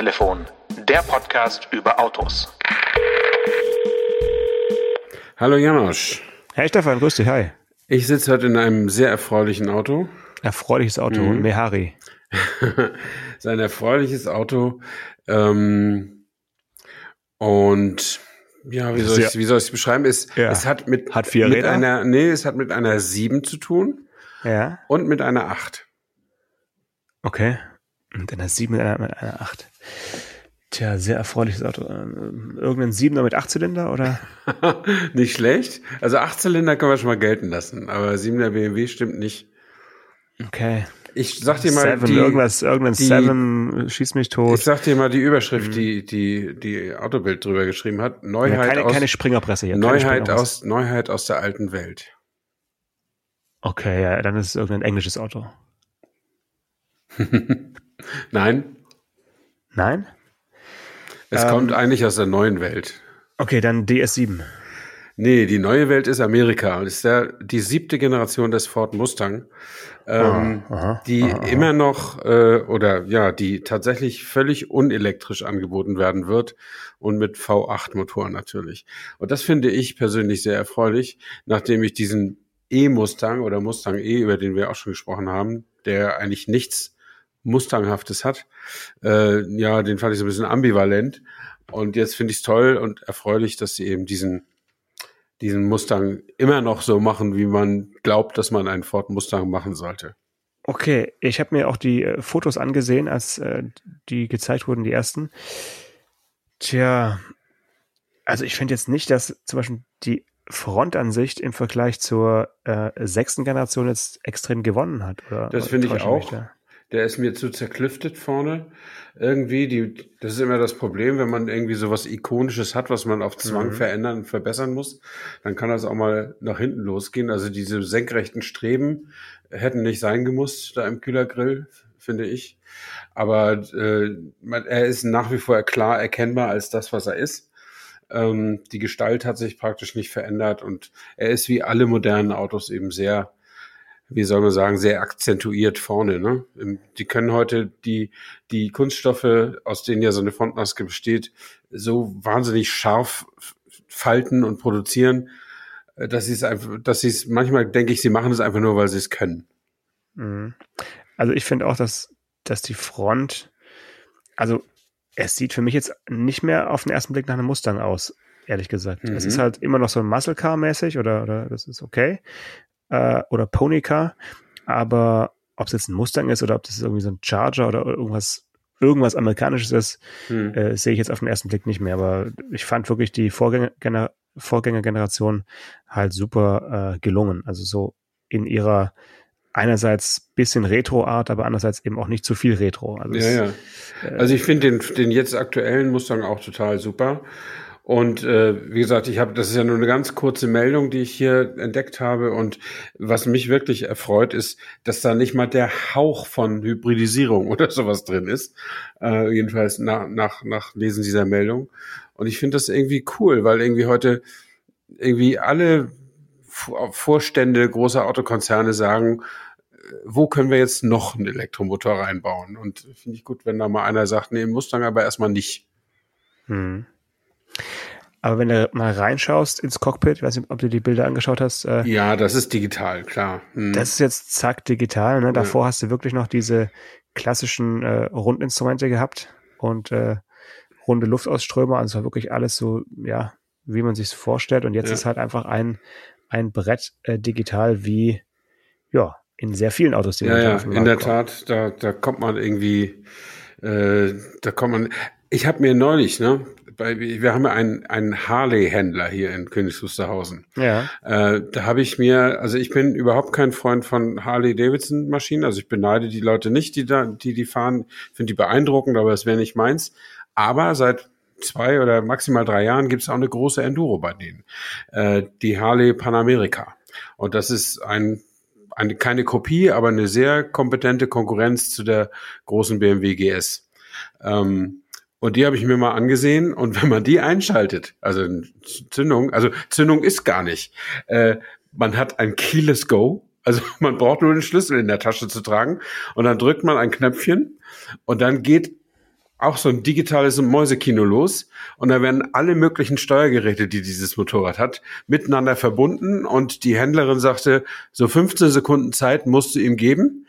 Autotelefon, der Podcast über Autos. Hallo Janosch. Hey Stefan, grüß dich, hi. Ich sitze heute in einem sehr erfreulichen Auto. Erfreuliches Auto, mhm. Mehari. ist ein erfreuliches Auto. Ähm, und ja, wie soll ich wie soll ich es beschreiben? Es, Ja. es hat mit, Hat vier mit Räder? einer, nee, es hat mit einer 7 zu tun Ja. und mit einer 8. Okay. Mit einer 7, mit einer, mit einer 8. Tja, sehr erfreuliches Auto. Ähm, Irgendein 7er mit 8 Zylinder oder? nicht schlecht. Also 8 Zylinder können wir schon mal gelten lassen, aber 7er BMW stimmt nicht. Okay. Ich sag dir mal, Seven, die, irgendwas, irgendein die- Seven schießt mich ich tot. sag dir mal die Überschrift, die, die, die Autobild drüber geschrieben hat. Ja, Neuheit keine, aus, keine Springerpresse hier. Neuheit Springerpresse. aus, Neuheit aus der alten Welt. Okay, ja, dann ist es irgendein englisches Auto. Nein, Nein? es Ähm, kommt eigentlich aus der neuen Welt. Okay, dann DS7. Nee, die neue Welt ist Amerika und ist der, die siebte Generation des Ford Mustang, ähm, Aha, aha, die aha. immer noch äh, oder ja, die tatsächlich völlig unelektrisch angeboten werden wird und mit V8-Motoren natürlich. Und das finde ich persönlich sehr erfreulich, nachdem ich diesen E-Mustang oder Mustang E, über den wir auch schon gesprochen haben, der eigentlich nichts Mustanghaftes hat, äh, ja, den fand ich so ein bisschen ambivalent. Und jetzt finde ich es toll und erfreulich, dass sie eben diesen diesen Mustang immer noch so machen, wie man glaubt, dass man einen Ford Mustang machen sollte. Okay, ich habe mir auch die äh, Fotos angesehen, als äh, die gezeigt wurden, die ersten. Tja, also ich finde jetzt nicht, dass zum Beispiel die Frontansicht im Vergleich zur äh, sechsten Generation jetzt extrem gewonnen hat. Oder, Das finde ich auch. da? Der ist mir zu zerklüftet vorne. Irgendwie, die, das ist immer das Problem, wenn man irgendwie sowas Ikonisches hat, was man auf Zwang Mhm. verändern und verbessern muss, dann kann das auch mal nach hinten losgehen. Also diese senkrechten Streben hätten nicht sein gemusst da im Kühlergrill, finde ich. Aber äh, man, er ist nach wie vor klar erkennbar als das, was er ist. Ähm, die Gestalt hat sich praktisch nicht verändert und er ist wie alle modernen Autos eben sehr wie soll man sagen, sehr akzentuiert vorne. Ne? Im- Die können heute die, die Kunststoffe, aus denen ja so eine Frontmaske besteht, so wahnsinnig scharf falten und produzieren, äh, dass sie es einfach, dass sie es, manchmal denke ich, sie machen es einfach nur, weil sie es können. Mhm. Also ich finde auch, dass, dass die Front, also es sieht für mich jetzt nicht mehr auf den ersten Blick nach einem Mustang aus, ehrlich gesagt. Es Mhm. ist halt immer noch so ein Muscle Car mäßig oder, oder das ist okay. Äh, oder Pony Car. Aber ob es jetzt ein Mustang ist oder ob das irgendwie so ein Charger oder irgendwas, irgendwas Amerikanisches ist, Hm. äh, sehe ich jetzt auf den ersten Blick nicht mehr. Aber ich fand wirklich die Vorgänger, Vorgängergeneration halt super äh, gelungen. Also so in ihrer einerseits bisschen Retro-Art, aber andererseits eben auch nicht zu viel Retro. Also Ja, es- ja. äh, Also ich finde den, den jetzt aktuellen Mustang auch total super. Und äh, wie gesagt, ich habe, das ist ja nur eine ganz kurze Meldung, die ich hier entdeckt habe. Und was mich wirklich erfreut, ist, dass da nicht mal der Hauch von Hybridisierung oder sowas drin ist. Äh, jedenfalls nach, nach, nach Lesen dieser Meldung. Und ich finde das irgendwie cool, weil irgendwie heute irgendwie alle Vor- Vorstände großer Autokonzerne sagen, äh, wo können wir jetzt noch einen Elektromotor reinbauen? Und finde ich gut, wenn da mal einer sagt, nee, Mustang aber erstmal nicht. Hm. Aber wenn du mal reinschaust ins Cockpit, ich weiß nicht, ob du die Bilder angeschaut hast, äh, Ja, das ist digital, klar. Hm. das ist jetzt zack digital. Ne? Davor hast du wirklich noch diese klassischen äh, Rundinstrumente gehabt und äh, runde Luftausströmer. Also es war wirklich alles so, ja, wie man sich vorstellt. Und jetzt Ja. ist halt einfach ein, ein Brett äh, digital wie, ja, in sehr vielen Autos, die ja, ja, in der kommen. Tat, da, da kommt man irgendwie, äh, da kommt man. Ich habe mir neulich, ne, bei, wir haben ja einen, einen Harley-Händler hier in Königs Wusterhausen. Ja, Äh, da habe ich mir, also ich bin überhaupt kein Freund von Harley-Davidson-Maschinen. Also ich beneide die Leute nicht, die da, die die fahren. Finde die beeindruckend, aber es wäre nicht meins. Aber seit zwei oder maximal drei Jahren gibt es auch eine große Enduro bei denen. Äh, die Harley Panamerika. Und das ist ein eine, keine Kopie, aber eine sehr kompetente Konkurrenz zu der großen BMW GS. Ähm, und die habe ich mir mal angesehen. Und wenn man die einschaltet, also Zündung, also Zündung ist gar nicht. Äh, man hat ein Keyless Go, also man braucht nur den Schlüssel in der Tasche zu tragen. Und dann drückt man ein Knöpfchen und dann geht auch so ein digitales Mäusekino los. Und da werden alle möglichen Steuergeräte, die dieses Motorrad hat, miteinander verbunden. Und die Händlerin sagte, so 15 Sekunden Zeit musst du ihm geben,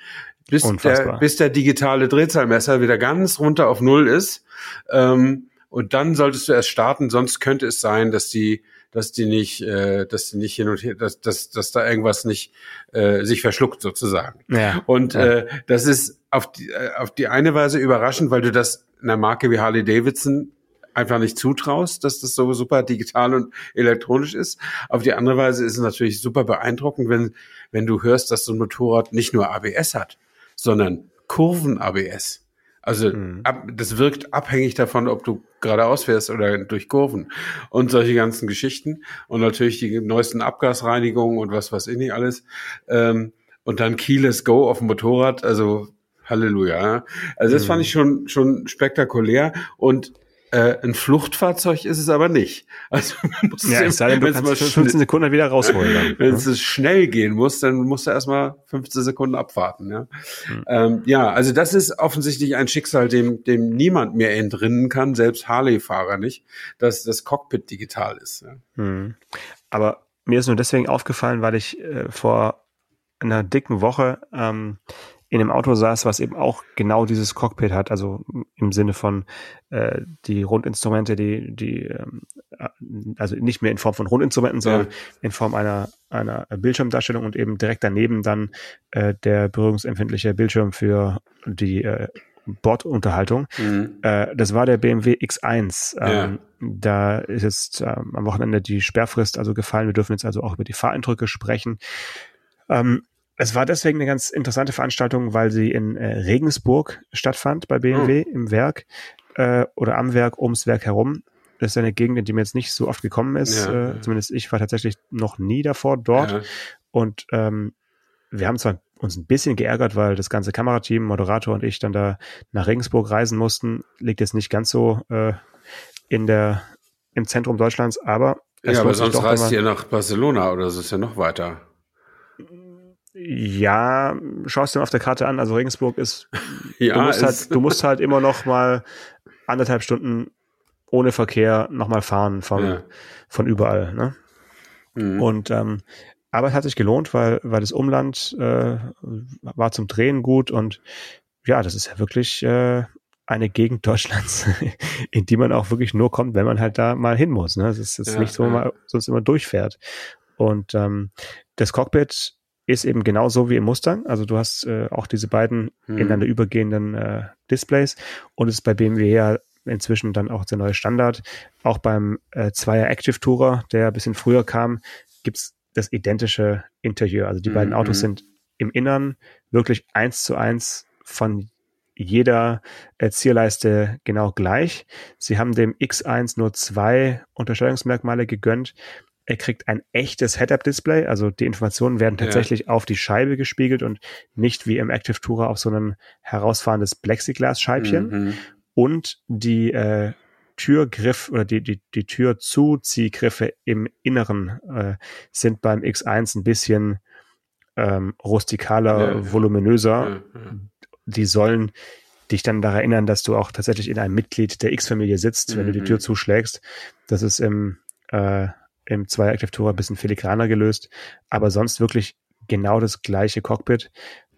bis, der, bis der digitale Drehzahlmesser wieder ganz runter auf Null ist. Ähm, und dann solltest du erst starten, sonst könnte es sein, dass die dass die nicht, äh, dass die nicht hin und her, dass, dass, dass da irgendwas nicht äh, sich verschluckt sozusagen. Ja, und ja. Äh, das ist auf die, äh, auf die eine Weise überraschend, weil du das einer Marke wie Harley Davidson einfach nicht zutraust, dass das so super digital und elektronisch ist. Auf die andere Weise ist es natürlich super beeindruckend, wenn, wenn du hörst, dass so ein Motorrad nicht nur ABS hat, sondern Kurven-ABS. Also mhm. ab, das wirkt abhängig davon, ob du geradeaus fährst oder durch Kurven und solche ganzen Geschichten und natürlich die neuesten Abgasreinigungen und was was ich nicht alles ähm, und dann Keyless Go auf dem Motorrad, also Halleluja. Also das mhm. fand ich schon schon spektakulär und äh, ein Fluchtfahrzeug ist es aber nicht. Also man muss ja, es sei denn, du kannst 15 Sekunden wieder rausholen. Wenn es schnell gehen muss, dann musst du erstmal 15 Sekunden abwarten. Ja, mhm. ähm, ja also das ist offensichtlich ein Schicksal, dem, dem niemand mehr entrinnen kann, selbst Harley-Fahrer nicht, dass das Cockpit digital ist. Ja. Mhm. Aber mir ist nur deswegen aufgefallen, weil ich äh, vor einer dicken Woche ähm, in einem Auto saß, was eben auch genau dieses Cockpit hat, also im Sinne von äh, die Rundinstrumente, die, die ähm, äh, also nicht mehr in Form von Rundinstrumenten, sondern ja. in Form einer, einer Bildschirmdarstellung und eben direkt daneben dann äh, der berührungsempfindliche Bildschirm für die äh, Bordunterhaltung. Mhm. Äh, das war der BMW X1. Ähm, ja. Da ist jetzt ähm, am Wochenende die Sperrfrist also gefallen. Wir dürfen jetzt also auch über die Fahreindrücke sprechen. Ähm, es war deswegen eine ganz interessante Veranstaltung, weil sie in äh, Regensburg stattfand bei BMW oh. im Werk äh, oder am Werk, ums Werk herum. Das ist eine Gegend, in die mir jetzt nicht so oft gekommen ist. Ja, äh. Zumindest ich war tatsächlich noch nie davor dort. Ja. Und ähm, wir haben zwar uns ein bisschen geärgert, weil das ganze Kamerateam, Moderator und ich dann da nach Regensburg reisen mussten. Liegt jetzt nicht ganz so äh, in der im Zentrum Deutschlands, aber es ja, aber sonst reist ihr nach Barcelona oder so ist ja noch weiter. Ja, schaust du dir auf der Karte an, also Regensburg ist, ja, du, musst halt, du musst halt immer noch mal anderthalb Stunden ohne Verkehr noch mal fahren von, ja. von überall. Ne? Mhm. Und ähm, aber es hat sich gelohnt, weil, weil das Umland äh, war zum Drehen gut und ja, das ist ja wirklich äh, eine Gegend Deutschlands, in die man auch wirklich nur kommt, wenn man halt da mal hin muss. Ne? Das ist jetzt ja, nicht so, ja. man sonst immer durchfährt. Und ähm, das Cockpit ist eben genauso wie im Mustang. Also du hast äh, auch diese beiden hm. ineinander übergehenden äh, Displays und es ist bei BMW ja inzwischen dann auch der neue Standard. Auch beim äh, Zweier Active Tourer, der ein bisschen früher kam, gibt's das identische Interieur. Also die hm, beiden Autos hm. sind im Innern wirklich eins zu eins von jeder äh, Zierleiste genau gleich. Sie haben dem X1 nur zwei Unterscheidungsmerkmale gegönnt. Er kriegt ein echtes Head-Up-Display, also die Informationen werden tatsächlich ja. auf die Scheibe gespiegelt und nicht wie im Active Tourer auf so ein herausfahrendes Plexiglas-Scheibchen. Mhm. Und die äh, Türgriff oder die, die, die Türzuziehgriffe im Inneren äh, sind beim X1 ein bisschen ähm, rustikaler, ja, voluminöser. Ja, die sollen dich dann daran erinnern, dass du auch tatsächlich in einem Mitglied der X-Familie sitzt, wenn mhm. du die Tür mhm. zuschlägst. Das ist im äh, im Zweier Active Tourer ein bisschen filigraner gelöst, aber sonst wirklich genau das gleiche Cockpit.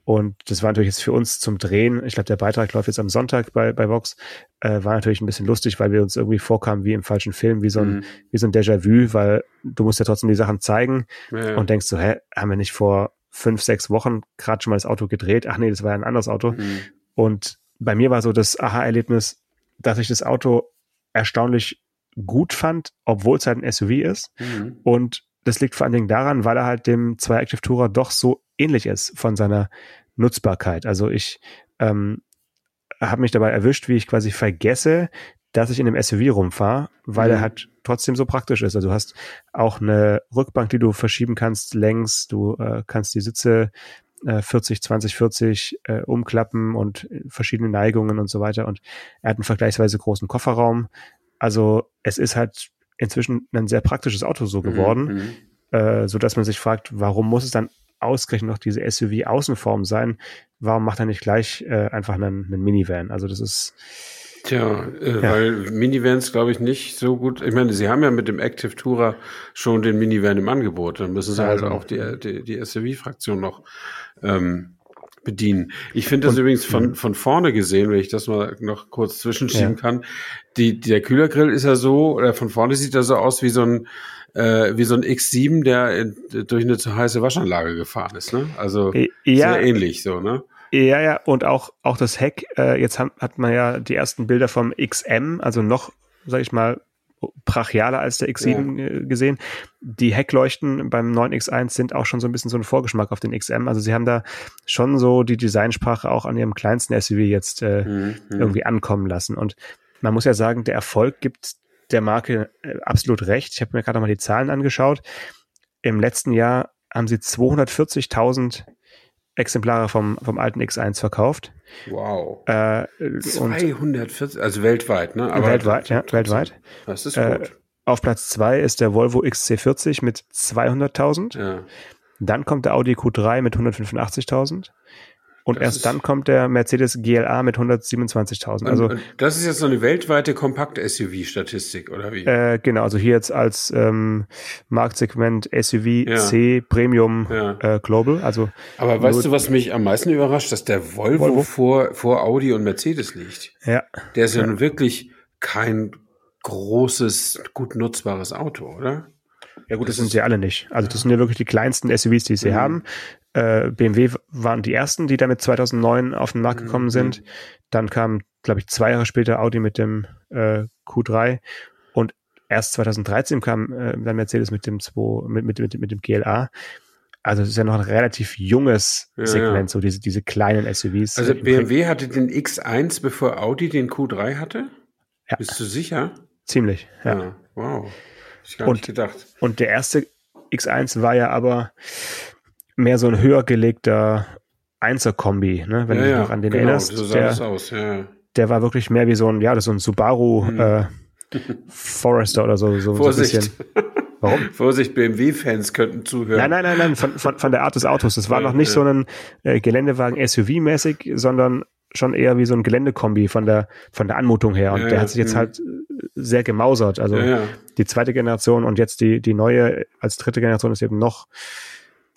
Und das war natürlich jetzt für uns zum Drehen, ich glaube, der Beitrag läuft jetzt am Sonntag bei, bei Vox, äh, war natürlich ein bisschen lustig, weil wir uns irgendwie vorkamen wie im falschen Film, wie so ein, mhm. wie so ein Déjà-vu, weil du musst ja trotzdem die Sachen zeigen ja. und denkst so, hä, haben wir nicht vor fünf, sechs Wochen gerade schon mal das Auto gedreht? Ach nee, das war ja ein anderes Auto. Mhm. Und bei mir war so das Aha-Erlebnis, dass ich das Auto erstaunlich gut fand, obwohl es halt ein SUV ist. Mhm. Und das liegt vor allen Dingen daran, weil er halt dem 2 Active Tourer doch so ähnlich ist von seiner Nutzbarkeit. Also ich ähm, habe mich dabei erwischt, wie ich quasi vergesse, dass ich in einem SUV rumfahre, weil mhm. er halt trotzdem so praktisch ist. Also du hast auch eine Rückbank, die du verschieben kannst längs, du äh, kannst die Sitze äh, 40, 20, 40 äh, umklappen und verschiedene Neigungen und so weiter. Und er hat einen vergleichsweise großen Kofferraum. Also es ist halt inzwischen ein sehr praktisches Auto so mhm, geworden, mhm. äh, so dass man sich fragt, warum muss es dann ausgerechnet noch diese SUV-Außenform sein? Warum macht er nicht gleich äh, einfach einen, einen Minivan? Also das ist Tja, äh, ja. weil Minivans glaube ich nicht so gut. Ich meine, sie haben ja mit dem Active Tourer schon den Minivan im Angebot. Dann müssen sie also auch die, die, die SUV-Fraktion noch ähm, bedienen. Ich finde das Und, übrigens von, von vorne gesehen, wenn ich das mal noch kurz zwischenschieben ja. kann. Die, der Kühlergrill ist ja so, oder von vorne sieht er so aus wie so ein, äh, wie so ein X7, der in, durch eine zu heiße Waschanlage gefahren ist, ne? Also ja, sehr ähnlich so, ne? Ja, ja, und auch, auch das Heck, äh, jetzt hat, hat man ja die ersten Bilder vom XM, also noch, sag ich mal, brachialer als der X7 ja. Äh, gesehen. Die Heckleuchten beim 9X1 sind auch schon so ein bisschen so ein Vorgeschmack auf den XM. Also sie haben da schon so die Designsprache auch an ihrem kleinsten SUV jetzt äh, mhm. mhm. irgendwie ankommen lassen. Und man muss ja sagen, der Erfolg gibt der Marke äh, absolut recht. Ich habe mir gerade mal die Zahlen angeschaut. Im letzten Jahr haben sie 240.000 Exemplare vom, vom alten X1 verkauft. Wow. Äh, 240, also weltweit, ne? Aber weltweit, ja, weltweit. Das ist äh, gut. Äh, auf Platz zwei ist der Volvo XC40 mit 200.000. Ja. Dann kommt der Audi Q3 mit 185.000. Und das erst dann kommt der Mercedes GLA mit 127.000. Also das ist jetzt so eine weltweite Kompakt-SUV-Statistik oder wie? Äh, genau, also hier jetzt als ähm, Marktsegment SUV ja. C Premium ja. äh, Global. Also aber weißt du, was mich am meisten überrascht, dass der Volvo, Volvo, vor vor Audi und Mercedes liegt. Ja. Der ist ja, ja. nun wirklich kein großes, gut nutzbares Auto, oder? Ja gut, das, das sind sie alle nicht. Also das sind ja wirklich die kleinsten SUVs, die sie mhm. haben. Äh, BMW waren die ersten, die damit 2009 auf den Markt mhm, gekommen sind. Mhm. Dann kam, glaube ich, zwei Jahre später Audi mit dem äh, Q3 und erst 2013 kam äh, dann Mercedes mit dem 2, mit, mit, mit, mit dem GLA. Also es ist ja noch ein relativ junges ja, Segment, so diese, diese kleinen SUVs. Also BMW hatte den X1, bevor Audi den Q3 hatte? Ja. Bist du sicher? Ziemlich, ja. ja wow. Ich gar und, nicht gedacht. Und der erste X1 war ja aber mehr so ein höher gelegter Einser-Kombi, ne? wenn ja, du dich noch an den genau, erinnerst. So der, aus, ja. der war wirklich mehr wie so ein, ja, das so ein Subaru hm. äh, Forester oder so. so Vorsicht. So ein bisschen. Warum? Vorsicht, BMW-Fans könnten zuhören. Nein, nein, nein, nein, von, von, von der Art des Autos. Das war ja, noch nicht ja. so ein äh, Geländewagen SUV-mäßig, sondern schon eher wie so ein Geländekombi von der, von der Anmutung her. Und ja, der hat sich jetzt halt sehr gemausert. Also die zweite Generation und jetzt die, die neue als dritte Generation ist eben noch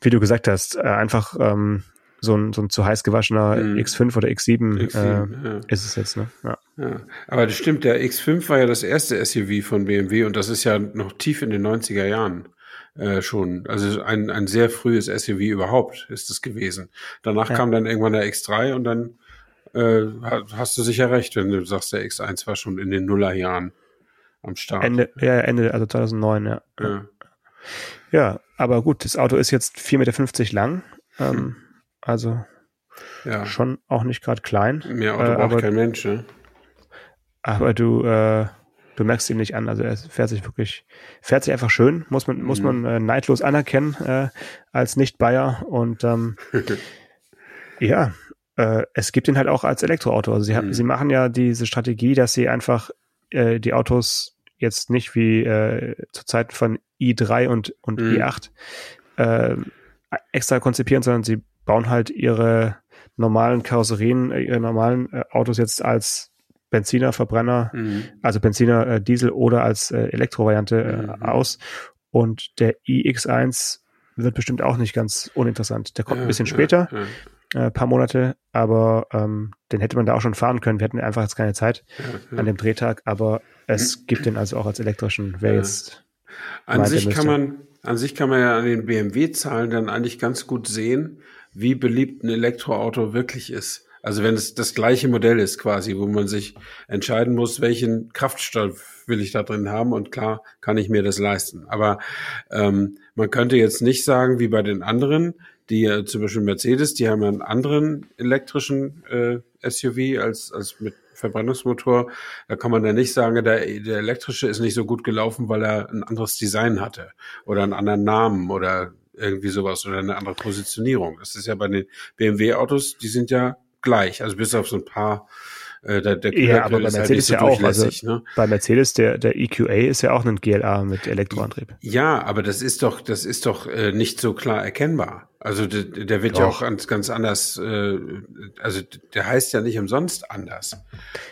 wie du gesagt hast, äh, einfach ähm, so ein, so ein zu heiß gewaschener mhm. X5 oder X7, X7 äh, ja. ist es jetzt, ne? Ja. ja. Aber das stimmt, der X5 war ja das erste SUV von BMW und das ist ja noch tief in den 90er Jahren äh, schon. Also ein, ein sehr frühes SUV überhaupt ist es gewesen. Danach ja. kam dann irgendwann der X3 und dann äh, hast du sicher recht, wenn du sagst, der X1 war schon in den Nullerjahren am Start. Ende, ja, Ende, also 2009, ja. ja. Ja, aber gut, das Auto ist jetzt 4,50 Meter lang. Ähm, hm. Also ja. schon auch nicht gerade klein. Mehr Auto äh, braucht kein Mensch, ne? Aber du, äh, du merkst ihm nicht an. Also er fährt sich wirklich, fährt sich einfach schön, muss man, mhm. muss man äh, neidlos anerkennen äh, als Nicht-Bayer. Und ähm, ja, äh, es gibt ihn halt auch als Elektroauto. Also sie, mhm. sie machen ja diese Strategie, dass sie einfach äh, die Autos jetzt nicht wie äh, zu Zeiten von i3 und, und mhm. i8 äh, extra konzipieren, sondern sie bauen halt ihre normalen Karosserien, äh, ihre normalen äh, Autos jetzt als Benziner, Verbrenner, mhm. also Benziner, äh, Diesel oder als äh, Elektrovariante äh, mhm. aus. Und der iX1 wird bestimmt auch nicht ganz uninteressant. Der kommt ja, ein bisschen später, ja, ja. Äh, paar Monate, aber ähm, den hätte man da auch schon fahren können. Wir hatten einfach jetzt keine Zeit an dem Drehtag, aber es hm. gibt den also auch als elektrischen. Wer jetzt an sich kann man, an sich kann man ja an den BMW-Zahlen dann eigentlich ganz gut sehen, wie beliebt ein Elektroauto wirklich ist. Also wenn es das gleiche Modell ist quasi, wo man sich entscheiden muss, welchen Kraftstoff will ich da drin haben und klar kann ich mir das leisten. Aber ähm, man könnte jetzt nicht sagen, wie bei den anderen, die äh, zum Beispiel Mercedes, die haben einen anderen elektrischen äh, SUV als, als mit Verbrennungsmotor. Da kann man ja nicht sagen, der, der elektrische ist nicht so gut gelaufen, weil er ein anderes Design hatte oder einen anderen Namen oder irgendwie sowas oder eine andere Positionierung. Das ist ja bei den BMW-Autos, die sind ja gleich, also bis auf so ein paar äh, der, der ja, aber bei halt Mercedes halt so ja auch. Also ne? Bei Mercedes, der, der EQA ist ja auch ein GLA mit Elektroantrieb. Ja, aber das ist doch, das ist doch äh, nicht so klar erkennbar. Also der, der wird Doch. ja auch ganz, ganz anders, äh, also der heißt ja nicht umsonst anders.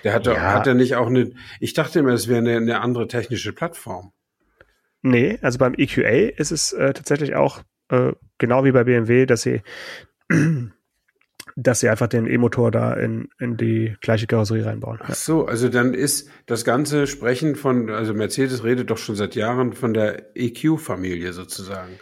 Der hat, ja. hat er nicht auch eine, ich dachte immer, es wäre eine, eine andere technische Plattform. Nee, also beim EQA ist es äh, tatsächlich auch äh, genau wie bei BMW, dass sie dass sie einfach den E-Motor da in, in die gleiche Karosserie reinbauen. Ach so, also dann ist das ganze Sprechen von, also Mercedes redet doch schon seit Jahren von der EQ-Familie sozusagen.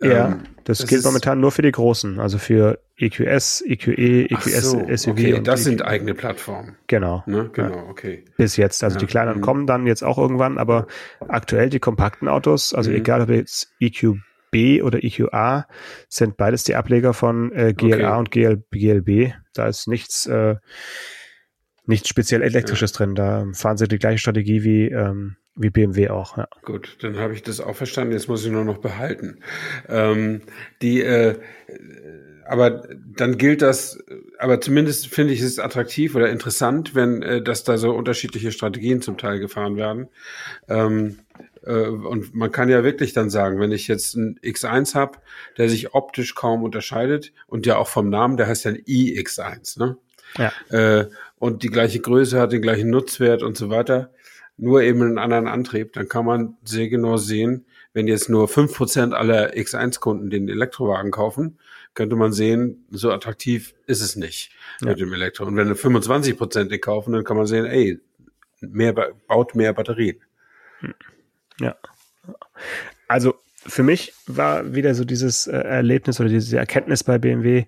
Ja, ähm, das, das gilt momentan nur für die großen, also für EQS, EQE, EQS, so, SUV. Okay, das EQ. sind eigene Plattformen. Genau. Ne? Genau, okay. Bis jetzt. Also ja. die kleinen mhm. kommen dann jetzt auch irgendwann, aber aktuell die kompakten Autos, also mhm. egal ob jetzt EQ B oder EQA sind beides die Ableger von äh, GLA okay. und GL, GLB. Da ist nichts, äh, nichts speziell elektrisches ja. drin. Da fahren sie die gleiche Strategie wie, ähm, wie BMW auch. Ja. Gut, dann habe ich das auch verstanden. Jetzt muss ich nur noch behalten. Ähm, die, äh, aber dann gilt das, aber zumindest finde ich es attraktiv oder interessant, wenn äh, dass da so unterschiedliche Strategien zum Teil gefahren werden. Ähm, äh, und man kann ja wirklich dann sagen, wenn ich jetzt einen X1 habe, der sich optisch kaum unterscheidet und ja auch vom Namen, der heißt ja ein iX1, ne? Ja. Äh, und die gleiche Größe hat den gleichen Nutzwert und so weiter, nur eben einen anderen Antrieb, dann kann man sehr genau sehen, wenn jetzt nur fünf Prozent aller X1-Kunden den Elektrowagen kaufen, könnte man sehen, so attraktiv ist es nicht ja. mit dem Elektro. Und wenn 25 Prozent den kaufen, dann kann man sehen, ey, mehr, baut mehr Batterien. Hm. Ja. Also für mich war wieder so dieses äh, Erlebnis oder diese Erkenntnis bei BMW,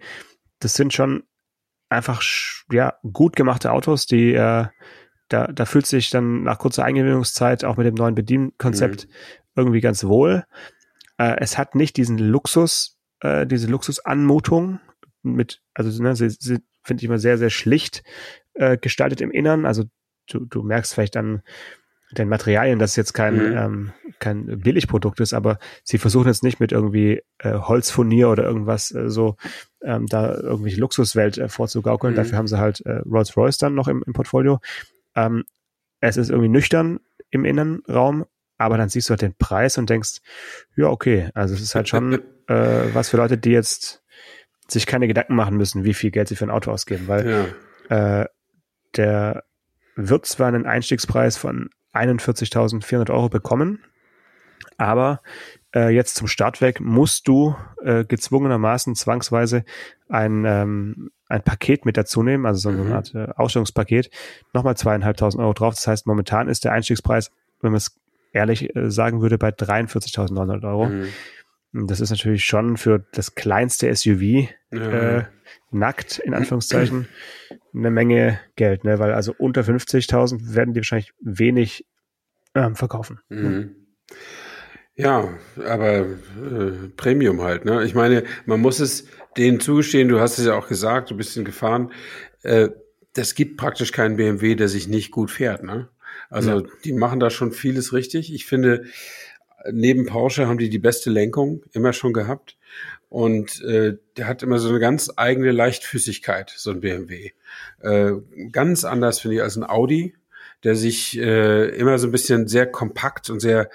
das sind schon einfach ja gut gemachte Autos, die äh, da, da fühlt sich dann nach kurzer Eingewöhnungszeit auch mit dem neuen Bedienkonzept mhm. irgendwie ganz wohl. Äh, es hat nicht diesen Luxus, äh, diese Luxusanmutung mit, also ne, sie, sie finde ich immer sehr, sehr schlicht äh, gestaltet im Innern. Also du, du merkst vielleicht an den Materialien, dass es jetzt kein, mhm. ähm, kein Billigprodukt ist, aber sie versuchen jetzt nicht mit irgendwie äh, Holzfurnier oder irgendwas äh, so ähm, da irgendwelche Luxuswelt äh, vorzugaukeln. Mhm. Dafür haben sie halt äh, Rolls-Royce dann noch im, im Portfolio. Ähm, es ist irgendwie nüchtern im Innenraum, aber dann siehst du halt den Preis und denkst, ja, okay, also es ist halt schon äh, was für Leute, die jetzt sich keine Gedanken machen müssen, wie viel Geld sie für ein Auto ausgeben, weil ja. äh, der wird zwar einen Einstiegspreis von 41.400 Euro bekommen. Aber äh, jetzt zum Start weg musst du äh, gezwungenermaßen zwangsweise ein, ähm, ein Paket mit dazu nehmen, also so eine mhm. Art äh, Ausstellungspaket, nochmal zweieinhalbtausend Euro drauf. Das heißt, momentan ist der Einstiegspreis, wenn man es ehrlich äh, sagen würde, bei 43.900 Euro. Mhm. Das ist natürlich schon für das kleinste SUV ja. äh, nackt, in Anführungszeichen, eine Menge Geld, ne? Weil also unter 50.000 werden die wahrscheinlich wenig ähm, verkaufen. Mhm. Ja, aber äh, Premium halt, ne? Ich meine, man muss es denen zugestehen, du hast es ja auch gesagt, du bist in Gefahren. Äh, das gibt praktisch keinen BMW, der sich nicht gut fährt, ne? Also ja. die machen da schon vieles richtig. Ich finde, neben Porsche haben die die beste Lenkung immer schon gehabt. Und äh, der hat immer so eine ganz eigene Leichtfüßigkeit, so ein BMW. Äh, ganz anders finde ich als ein Audi, der sich äh, immer so ein bisschen sehr kompakt und sehr,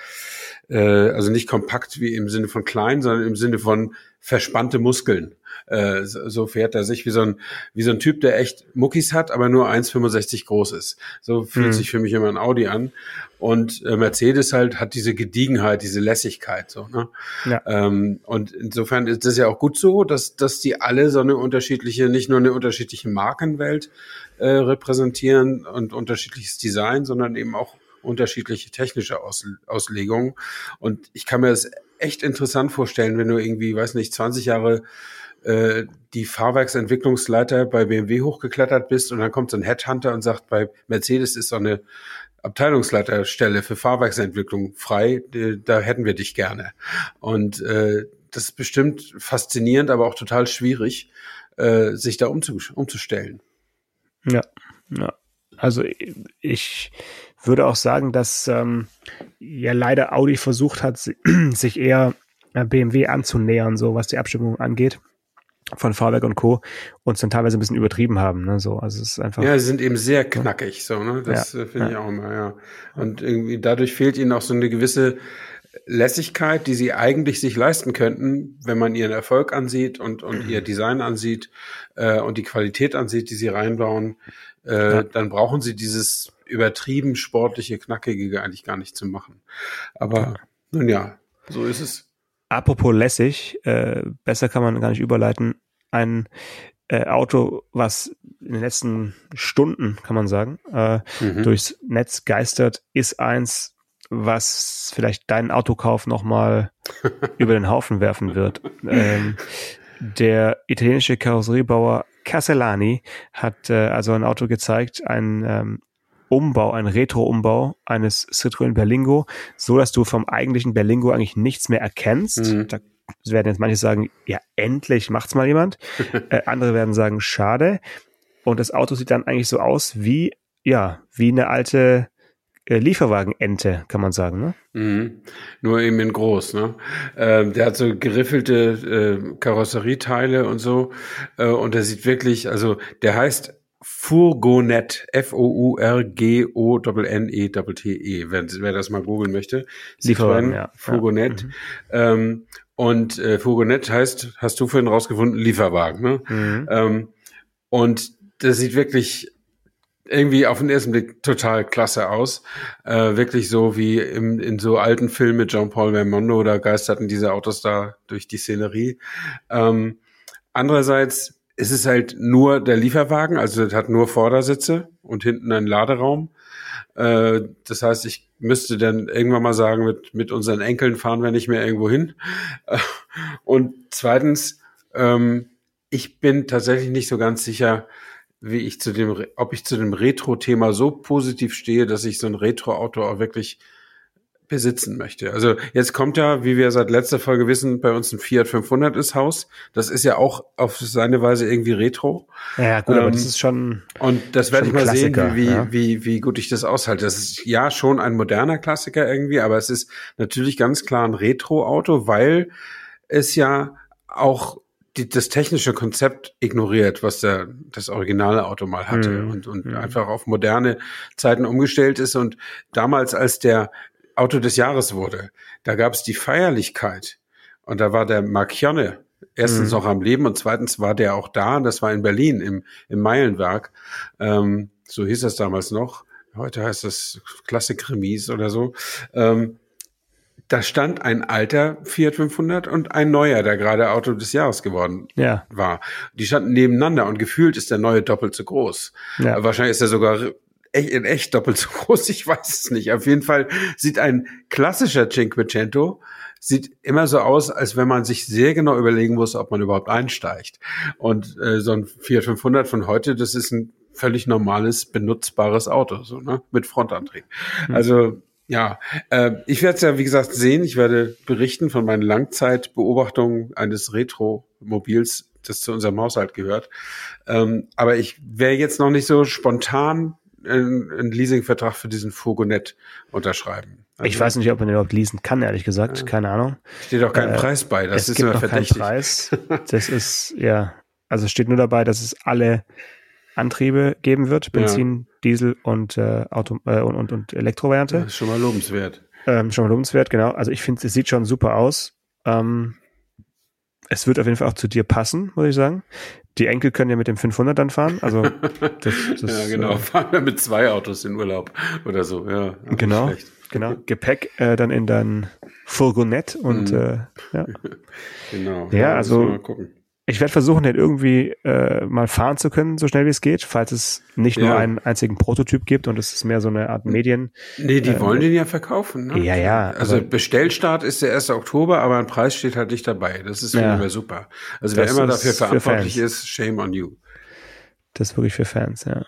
äh, also nicht kompakt wie im Sinne von klein, sondern im Sinne von verspannte Muskeln. Äh, so fährt er sich wie so ein wie so ein Typ, der echt Muckis hat, aber nur 1,65 groß ist. So fühlt mhm. sich für mich immer ein Audi an. Und äh, Mercedes halt hat diese Gediegenheit, diese Lässigkeit. So, ne? ja. ähm, und insofern ist es ja auch gut so, dass, dass die alle so eine unterschiedliche, nicht nur eine unterschiedliche Markenwelt äh, repräsentieren und unterschiedliches Design, sondern eben auch unterschiedliche technische Aus, Auslegungen. Und ich kann mir das echt interessant vorstellen, wenn du irgendwie, weiß nicht, 20 Jahre äh, die Fahrwerksentwicklungsleiter bei BMW hochgeklettert bist und dann kommt so ein Headhunter und sagt, bei Mercedes ist so eine Abteilungsleiterstelle für Fahrwerksentwicklung frei, da hätten wir dich gerne. Und äh, das ist bestimmt faszinierend, aber auch total schwierig, äh, sich da umzu umzustellen. Ja, ja. Also ich würde auch sagen, dass ähm, ja leider Audi versucht hat, sich eher äh, BMW anzunähern, so was die Abstimmung angeht von Fahrwerk und Co. uns dann teilweise ein bisschen übertrieben haben. Ne? So, also es ist einfach. Ja, sie sind eben sehr knackig, so, ne? Das ja, äh, finde ja. ich auch immer, ja. Und irgendwie dadurch fehlt ihnen auch so eine gewisse Lässigkeit, die sie eigentlich sich leisten könnten, wenn man ihren Erfolg ansieht und, und ihr Design ansieht äh, und die Qualität ansieht, die sie reinbauen, äh, ja. dann brauchen sie dieses übertrieben sportliche, knackige eigentlich gar nicht zu machen. Aber nun ja, so ist es. Apropos lässig, äh, besser kann man gar nicht überleiten. Ein äh, Auto, was in den letzten Stunden, kann man sagen, äh, mhm. durchs Netz geistert, ist eins, was vielleicht deinen Autokauf nochmal über den Haufen werfen wird. Ähm, der italienische Karosseriebauer Castellani hat äh, also ein Auto gezeigt, ein ähm, Umbau, ein Retro-Umbau eines Citroën Berlingo, so dass du vom eigentlichen Berlingo eigentlich nichts mehr erkennst. Mhm. Da werden jetzt manche sagen, ja, endlich macht's mal jemand. äh, andere werden sagen, schade. Und das Auto sieht dann eigentlich so aus wie, ja, wie eine alte Lieferwagen-Ente, kann man sagen, ne? Mhm. Nur eben in groß, ne? Ähm, der hat so geriffelte äh, Karosserieteile und so. Äh, und der sieht wirklich, also der heißt Furgonet, F-O-U-R-G-O-N-N-E-T-E, wer, wer das mal googeln möchte. Lieferwagen, ja. Furgonet. Ja. Mhm. Ähm, und äh, Furgonet heißt, hast du vorhin rausgefunden, Lieferwagen. Ne? Mhm. Ähm, und das sieht wirklich irgendwie auf den ersten Blick total klasse aus. Äh, wirklich so wie im, in so alten Filmen mit Jean-Paul Vermondo, da geisterten diese Autos da durch die Szenerie. Ähm, andererseits ist es halt nur der Lieferwagen, also es hat nur Vordersitze und hinten einen Laderaum. Äh, das heißt, ich müsste dann irgendwann mal sagen, mit, mit unseren Enkeln fahren wir nicht mehr irgendwo hin. Und zweitens, ähm, ich bin tatsächlich nicht so ganz sicher, wie ich zu dem, ob ich zu dem Retro-Thema so positiv stehe, dass ich so ein Retro-Auto auch wirklich besitzen möchte. Also jetzt kommt ja, wie wir seit letzter Folge wissen, bei uns ein Fiat 500 ist Haus. Das ist ja auch auf seine Weise irgendwie Retro. Ja gut, ähm, aber das ist schon und das werde ich mal sehen, wie, ja? wie wie gut ich das aushalte. Das ist ja schon ein moderner Klassiker irgendwie, aber es ist natürlich ganz klar ein Retro-Auto, weil es ja auch die, das technische Konzept ignoriert, was der, das originale Auto mal hatte mhm. und, und mhm. einfach auf moderne Zeiten umgestellt ist. Und damals, als der Auto des Jahres wurde. Da gab es die Feierlichkeit und da war der Marchione erstens mhm. noch am Leben und zweitens war der auch da. Das war in Berlin im, im Meilenwerk. Ähm, so hieß das damals noch. Heute heißt das Klassik Remise oder so. Ähm, da stand ein alter Fiat 500 und ein neuer, der gerade Auto des Jahres geworden ja. war. Die standen nebeneinander und gefühlt ist der neue doppelt so groß. Ja. Wahrscheinlich ist er sogar echt, in echt doppelt so groß, ich weiß es nicht. Auf jeden Fall sieht ein klassischer Cinquecento sieht immer so aus, als wenn man sich sehr genau überlegen muss, ob man überhaupt einsteigt. Und äh, so ein Fiat 500 von heute, das ist ein völlig normales, benutzbares Auto, so ne, mit Frontantrieb. Mhm. Also ja, äh, ich werde es ja wie gesagt sehen. Ich werde berichten von meinen Langzeitbeobachtungen eines Retro-Mobils, das zu unserem Haushalt gehört. Ähm, aber ich wäre jetzt noch nicht so spontan einen Leasingvertrag für diesen Furgonet unterschreiben. Also, ich weiß nicht, ob man den überhaupt leasen kann, ehrlich gesagt. Ja. Keine Ahnung. Steht auch kein äh, Preis bei. Das es ist gibt immer noch verdächtig. Keinen Preis. Das ist, ja, also steht nur dabei, dass es alle Antriebe geben wird. Benzin, ja. Diesel und, äh, Auto, äh, und, und, und Elektrovariante. Das ist schon mal lobenswert. Ähm, schon mal lobenswert, genau. Also ich finde, es sieht schon super aus. Ähm, es wird auf jeden Fall auch zu dir passen, muss ich sagen. Die Enkel können ja mit dem 500 dann fahren. Also das, das, ja, genau. Äh, fahren wir mit zwei Autos in Urlaub oder so. Ja, genau, genau. Gepäck äh, dann in dein Fourgonette und mhm. äh, ja. genau. Ja, ja also mal gucken ich werde versuchen, den irgendwie äh, mal fahren zu können, so schnell wie es geht, falls es nicht ja. nur einen einzigen Prototyp gibt und es ist mehr so eine Art Medien. Nee, die äh, wollen den ja verkaufen. Ne? Ja, ja. Also Bestellstart ist der 1. Oktober, aber ein Preis steht halt nicht dabei. Das ist ja. immer super. Also wer immer dafür verantwortlich ist, shame on you. Das ist wirklich für Fans, ja.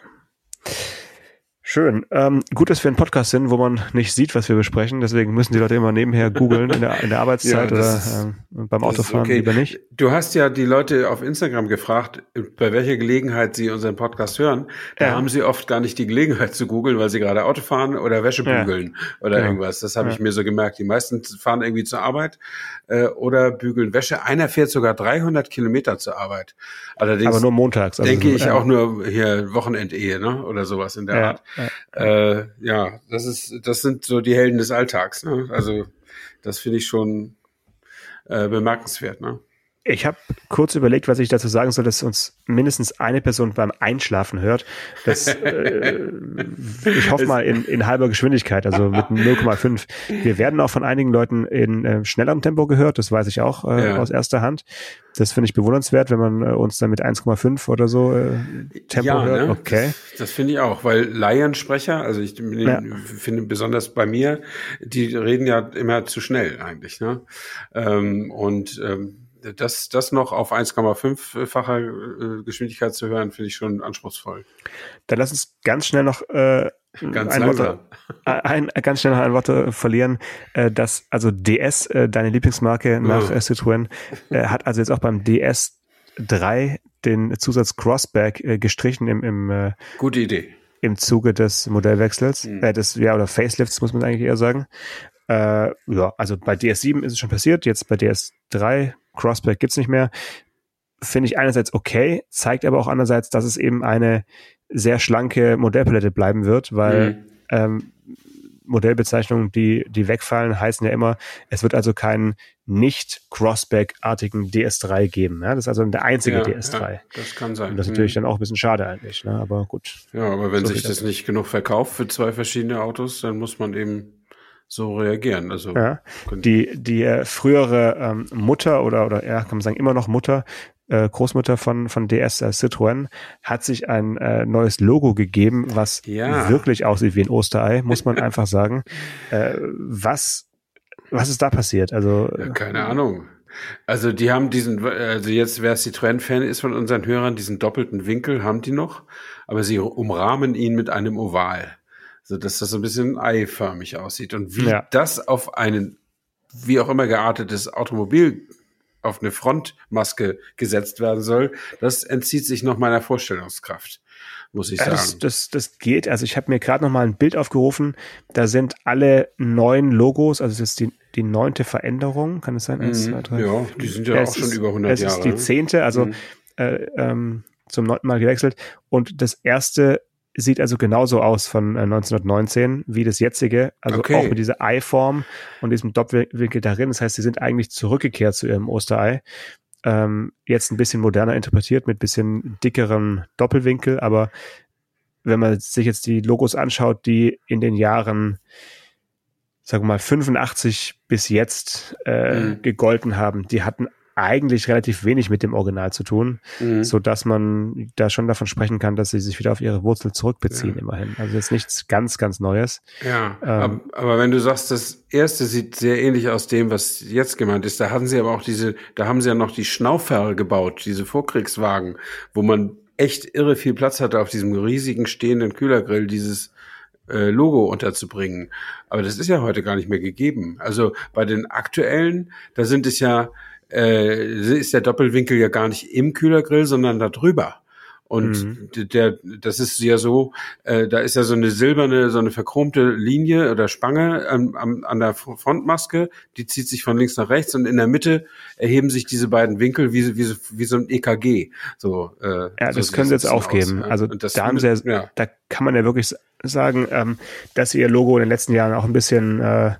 Schön. Ähm, gut, dass wir ein Podcast sind, wo man nicht sieht, was wir besprechen. Deswegen müssen die Leute immer nebenher googeln in der, in der Arbeitszeit ja, oder ist, äh, beim Autofahren okay. lieber nicht. Du hast ja die Leute auf Instagram gefragt, bei welcher Gelegenheit sie unseren Podcast hören. Da ja. haben sie oft gar nicht die Gelegenheit zu googeln, weil sie gerade Auto fahren oder Wäsche bügeln ja. oder genau. irgendwas. Das habe ich mir so gemerkt. Die meisten fahren irgendwie zur Arbeit äh, oder bügeln Wäsche. Einer fährt sogar 300 Kilometer zur Arbeit. Allerdings Aber nur montags. Also denke so, ich auch nur hier Wochenendehe ne? oder sowas in der Art. Äh, ja, das ist, das sind so die Helden des Alltags. Ne? Also Das finde ich schon äh, bemerkenswert. Ne? Ich habe kurz überlegt, was ich dazu sagen soll, dass uns mindestens eine Person beim Einschlafen hört. Das, äh, ich hoffe mal in, in halber Geschwindigkeit, also mit 0,5. Wir werden auch von einigen Leuten in äh, schnellerem Tempo gehört, das weiß ich auch äh, ja. aus erster Hand. Das finde ich bewundernswert, wenn man äh, uns dann mit 1,5 oder so äh, Tempo ja, hört. Ne? Okay. Das, das finde ich auch, weil Laiensprecher, also ich ja. finde besonders bei mir, die reden ja immer zu schnell eigentlich. Ne? Ähm, und ähm, das, das noch auf 1,5-facher äh, Geschwindigkeit zu hören, finde ich schon anspruchsvoll. Dann lass uns ganz schnell noch äh, ganz ein, Wort, ein, ganz schnell noch ein Wort verlieren, äh, dass also DS, äh, deine Lieblingsmarke nach äh, Citroën, äh, hat also jetzt auch beim DS 3 den Zusatz Crossback äh, gestrichen im, im äh, Gute Idee. Im Zuge des Modellwechsels, hm. äh, des, ja, oder Facelifts, muss man eigentlich eher sagen. Äh, ja, also bei DS7 ist es schon passiert, jetzt bei DS3 Crossback gibt's nicht mehr. Finde ich einerseits okay, zeigt aber auch andererseits, dass es eben eine sehr schlanke Modellpalette bleiben wird, weil mhm. ähm, Modellbezeichnungen, die, die wegfallen, heißen ja immer, es wird also keinen nicht Crossback-artigen DS3 geben. Ja? Das ist also der einzige ja, DS3. Ja, das kann sein. Und das ist natürlich mhm. dann auch ein bisschen schade eigentlich, ne? aber gut. Ja, aber wenn so sich das nicht genug verkauft für zwei verschiedene Autos, dann muss man eben so reagieren. Also ja, die die äh, frühere ähm, Mutter oder oder ja kann man sagen immer noch Mutter äh, Großmutter von von DS äh, Citroën hat sich ein äh, neues Logo gegeben, was ja. wirklich aussieht wie ein Osterei, muss man einfach sagen. Äh, was was ist da passiert? Also ja, keine Ahnung. Also die haben diesen, also jetzt wer Citroën-Fan ist von unseren Hörern, diesen doppelten Winkel haben die noch, aber sie umrahmen ihn mit einem Oval so dass das so ein bisschen eiförmig aussieht. Und wie ja. das auf einen, wie auch immer geartetes Automobil auf eine Frontmaske gesetzt werden soll, das entzieht sich noch meiner Vorstellungskraft, muss ich sagen. Das, das, das geht. Also ich habe mir gerade noch mal ein Bild aufgerufen. Da sind alle neun Logos, also das ist die, die neunte Veränderung, kann es sein? Eins, zwei, drei, ja, die sind ja, ja auch schon ist, über 100 Jahre. Es ist die zehnte, also mhm. äh, ähm, zum neunten Mal gewechselt. Und das erste sieht also genauso aus von äh, 1919 wie das jetzige, also okay. auch mit dieser Eiform und diesem Doppelwinkel darin. Das heißt, sie sind eigentlich zurückgekehrt zu ihrem Osterei. Ähm, jetzt ein bisschen moderner interpretiert mit bisschen dickerem Doppelwinkel, aber wenn man sich jetzt die Logos anschaut, die in den Jahren sagen wir mal 85 bis jetzt äh, mhm. gegolten haben, die hatten eigentlich relativ wenig mit dem Original zu tun, mhm. so dass man da schon davon sprechen kann, dass sie sich wieder auf ihre Wurzel zurückbeziehen, ja. immerhin. Also jetzt nichts ganz, ganz Neues. Ja, ähm, aber, wenn du sagst, das erste sieht sehr ähnlich aus dem, was jetzt gemeint ist, da hatten sie aber auch diese, da haben sie ja noch die Schnaufferl gebaut, diese Vorkriegswagen, wo man echt irre viel Platz hatte auf diesem riesigen stehenden Kühlergrill, dieses äh, Logo unterzubringen. Aber das ist ja heute gar nicht mehr gegeben. Also bei den aktuellen, da sind es ja äh, ist der Doppelwinkel ja gar nicht im Kühlergrill, sondern da drüber. Und mhm. der, das ist ja so, äh, da ist ja so eine silberne, so eine verchromte Linie oder Spange an, an, an der Frontmaske, die zieht sich von links nach rechts und in der Mitte erheben sich diese beiden Winkel wie, wie, wie so ein EKG. So, äh, ja, so das können sie jetzt aufgeben. Aus. Also da haben sie ja, ja, da kann man ja wirklich sagen, ähm, dass ihr Logo in den letzten Jahren auch ein bisschen äh,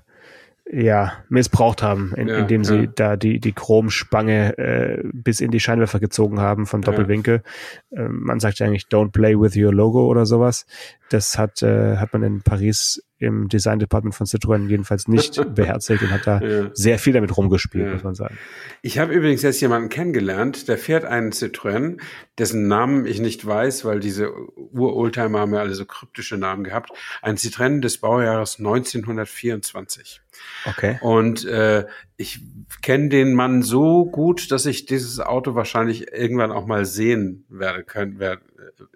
ja, missbraucht haben, in, ja, indem sie ja. da die, die Chromspange äh, bis in die Scheinwerfer gezogen haben von Doppelwinkel. Ja. Ähm, man sagt ja eigentlich Don't play with your logo oder sowas. Das hat, äh, hat man in Paris im Design Department von Citroën jedenfalls nicht beherzigt und hat da ja. sehr viel damit rumgespielt, ja. muss man sagen. Ich habe übrigens jetzt jemanden kennengelernt, der fährt einen Citroën, dessen Namen ich nicht weiß, weil diese Ur-Oldtimer haben ja alle so kryptische Namen gehabt. Ein Citroën des Baujahres 1924. Okay. Und äh, ich kenne den Mann so gut, dass ich dieses Auto wahrscheinlich irgendwann auch mal sehen werde können, werde,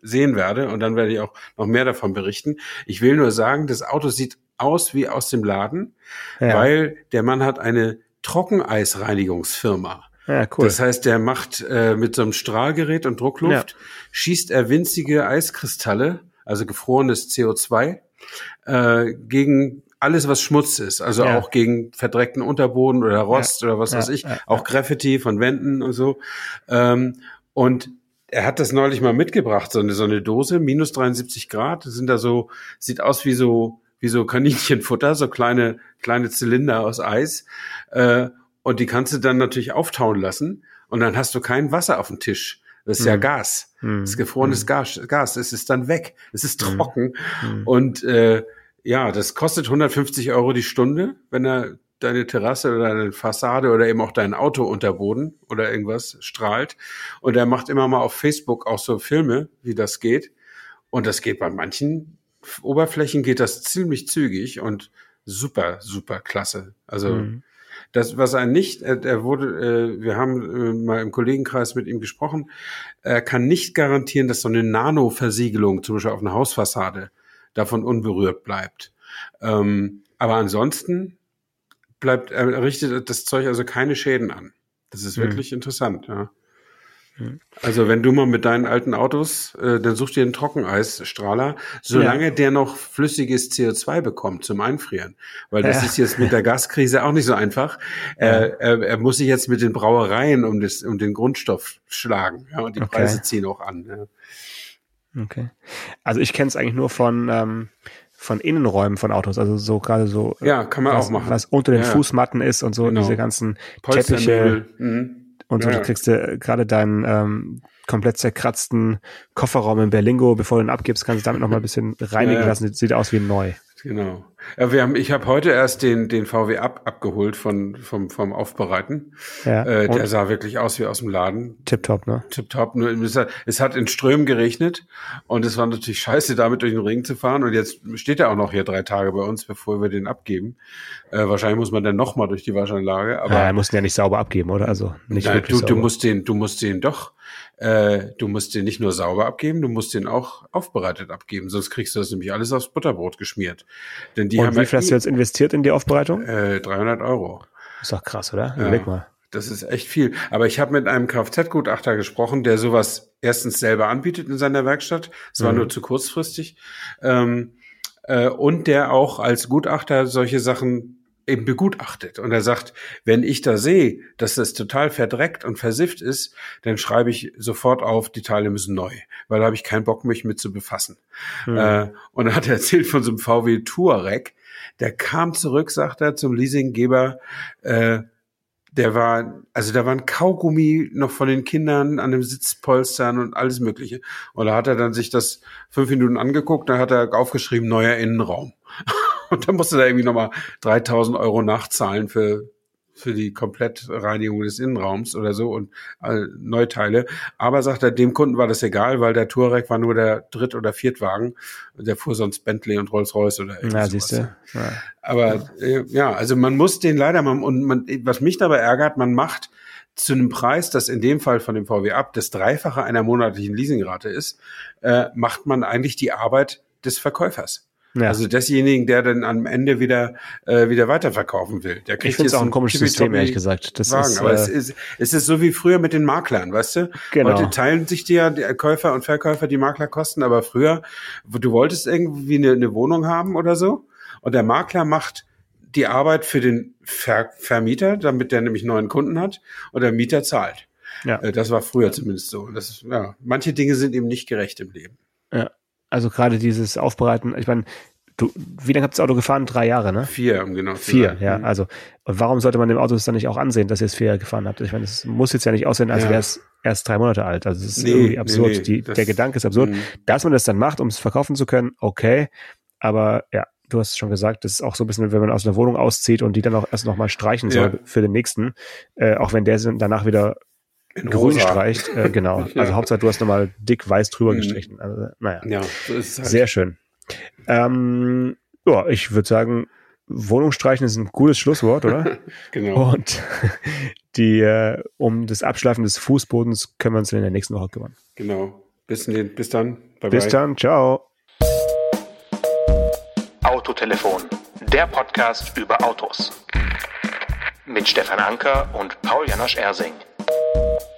sehen werde und dann werde ich auch noch mehr davon berichten. Ich will nur sagen, das Auto sieht aus wie aus dem Laden, ja. weil der Mann hat eine Trockeneisreinigungsfirma. Ja, cool. Das heißt, der macht äh, mit so einem Strahlgerät und Druckluft, ja. schießt er winzige Eiskristalle, also gefrorenes CO2, äh, gegen alles, was Schmutz ist, also ja. auch gegen verdreckten Unterboden oder Rost ja. oder was weiß ich, auch Graffiti von Wänden und so. Ähm, und er hat das neulich mal mitgebracht, so eine, so eine Dose, minus 73 Grad, sind da so, sieht aus wie so wie so Kaninchenfutter, so kleine, kleine Zylinder aus Eis. Äh, und die kannst du dann natürlich auftauen lassen. Und dann hast du kein Wasser auf dem Tisch. Das ist mhm. ja Gas. Mhm. Das ist gefrorenes mhm. Gas. Gas. Es ist dann weg. Es ist mhm. trocken. Mhm. Und äh, ja, das kostet 150 Euro die Stunde, wenn er deine Terrasse oder deine Fassade oder eben auch dein Auto unter Boden oder irgendwas strahlt. Und er macht immer mal auf Facebook auch so Filme, wie das geht. Und das geht bei manchen Oberflächen geht das ziemlich zügig und super, super klasse. Also mhm. das, was er nicht, er, er wurde, äh, wir haben äh, mal im Kollegenkreis mit ihm gesprochen, er kann nicht garantieren, dass so eine Nano-Versiegelung zum Beispiel auf einer Hausfassade davon unberührt bleibt. Ähm, aber ansonsten bleibt, er richtet das Zeug also keine Schäden an. Das ist mhm. wirklich interessant, ja. Also wenn du mal mit deinen alten Autos, äh, dann such dir einen Trockeneisstrahler, solange ja. der noch flüssiges CO2 bekommt zum Einfrieren. Weil das ja. ist jetzt mit der Gaskrise auch nicht so einfach. Ja. Er, er, er, muss sich jetzt mit den Brauereien um, das, um den Grundstoff schlagen. Ja, und die okay. Preise ziehen auch an. Ja. Okay. Also ich kenne es eigentlich nur von, ähm, von Innenräumen von Autos, also so gerade so. Ja, kann man was, auch machen. Was unter den Fußmatten ist und so, genau. diese ganzen Teppiche. Mhm und so, ja. du kriegst ja gerade deinen ähm, komplett zerkratzten Kofferraum in Berlingo, bevor du ihn abgibst, kannst du damit noch mal ein bisschen reinigen ja. lassen. Sieht aus wie neu. Genau. Ja, wir haben, ich habe heute erst den, den VW ab, abgeholt von, vom, vom Aufbereiten. Ja, äh, der sah wirklich aus wie aus dem Laden. Tipptopp, ne? Tipptopp. Nur es hat, es hat in Strömen geregnet und es war natürlich scheiße, damit durch den Regen zu fahren. Und jetzt steht er auch noch hier drei Tage bei uns, bevor wir den abgeben. Äh, wahrscheinlich muss man dann noch mal durch die Waschanlage. Aber ja, er muss ihn ja nicht sauber abgeben, oder? Also nicht nein, wirklich du, du musst den, du musst den doch äh, du musst den nicht nur sauber abgeben, du musst den auch aufbereitet abgeben, sonst kriegst du das nämlich alles aufs Butterbrot geschmiert. Denn die Und haben wie viel hast du jetzt investiert in die Aufbereitung? Äh, 300 Euro. Ist doch krass, oder? Ja, Überleg mal. Das ist echt viel. Aber ich habe mit einem Kfz-Gutachter gesprochen, der sowas erstens selber anbietet in seiner Werkstatt. Es war mhm. nur zu kurzfristig. Ähm, äh, und der auch als Gutachter solche Sachen eben begutachtet. Und er sagt, wenn ich da sehe, dass das total verdreckt und versifft ist, dann schreibe ich sofort auf, die Teile müssen neu, weil da habe ich keinen Bock, mich mit zu befassen. Mhm. Äh, und er hat erzählt von so einem VW Touareg, der kam zurück, sagt er, zum Leasinggeber, äh, der war, also da war ein Kaugummi noch von den Kindern an dem Sitzpolstern und alles Mögliche. Und da hat er dann sich das fünf Minuten angeguckt, da hat er aufgeschrieben, neuer Innenraum. Und dann musste er irgendwie nochmal 3000 Euro nachzahlen für, für die Komplettreinigung des Innenraums oder so und äh, Neuteile. Aber sagt er, dem Kunden war das egal, weil der Touareg war nur der Dritt- oder Viertwagen. Der fuhr sonst Bentley und Rolls-Royce oder irgendwas. Ja, siehst du. Ja. Aber äh, ja, also man muss den leider, man, und man, was mich dabei ärgert, man macht zu einem Preis, das in dem Fall von dem VW ab das Dreifache einer monatlichen Leasingrate ist, äh, macht man eigentlich die Arbeit des Verkäufers. Ja. Also desjenigen, der dann am Ende wieder äh, wieder weiterverkaufen will. Der kriegt ich finde es auch ein komisches System, ehrlich gesagt. Das Wagen. Ist, Aber äh, es, ist, es ist so wie früher mit den Maklern, weißt du? Genau. Heute teilen sich die ja die Käufer und Verkäufer die Maklerkosten, aber früher, du wolltest irgendwie eine, eine Wohnung haben oder so und der Makler macht die Arbeit für den Ver Vermieter, damit der nämlich neuen Kunden hat und der Mieter zahlt. Ja. Äh, das war früher zumindest so. Das ist, ja, manche Dinge sind eben nicht gerecht im Leben. Ja. Also gerade dieses Aufbereiten, ich meine, du, wie lange habt ihr das Auto gefahren? Drei Jahre, ne? Vier, genau. Vier, ja. Mhm. Also, und warum sollte man dem Auto das dann nicht auch ansehen, dass ihr es vier Jahre gefahren habt? Ich meine, es muss jetzt ja nicht aussehen, als ja. wäre es erst drei Monate alt. Also, es ist nee, irgendwie absurd. Nee, nee, Die, der Gedanke ist absurd. Mh. Dass man das dann macht, um es verkaufen zu können, okay. Aber ja, du hast es schon gesagt, das ist auch so ein bisschen, wenn man aus einer Wohnung auszieht und die dann auch erst nochmal streichen soll ja. für den nächsten, äh, auch wenn der danach wieder in grün streicht, äh, genau. ja. Also Hauptsache, du hast nochmal dick weiß drüber mhm. gestrichen. Also, naja. Ja, so ist es halt. Sehr schön. Ähm, ja, ich würde sagen, Wohnung streichen ist ein gutes Schlusswort, oder? genau. Und die, äh, um das Abschleifen des Fußbodens können wir uns in der nächsten Woche kümmern. Genau. Bis, bis dann. Bye bis bye. dann. Ciao. Autotelefon, der Podcast über Autos. Mit Stefan Anker und Paul Janosch Ersing. Thank you.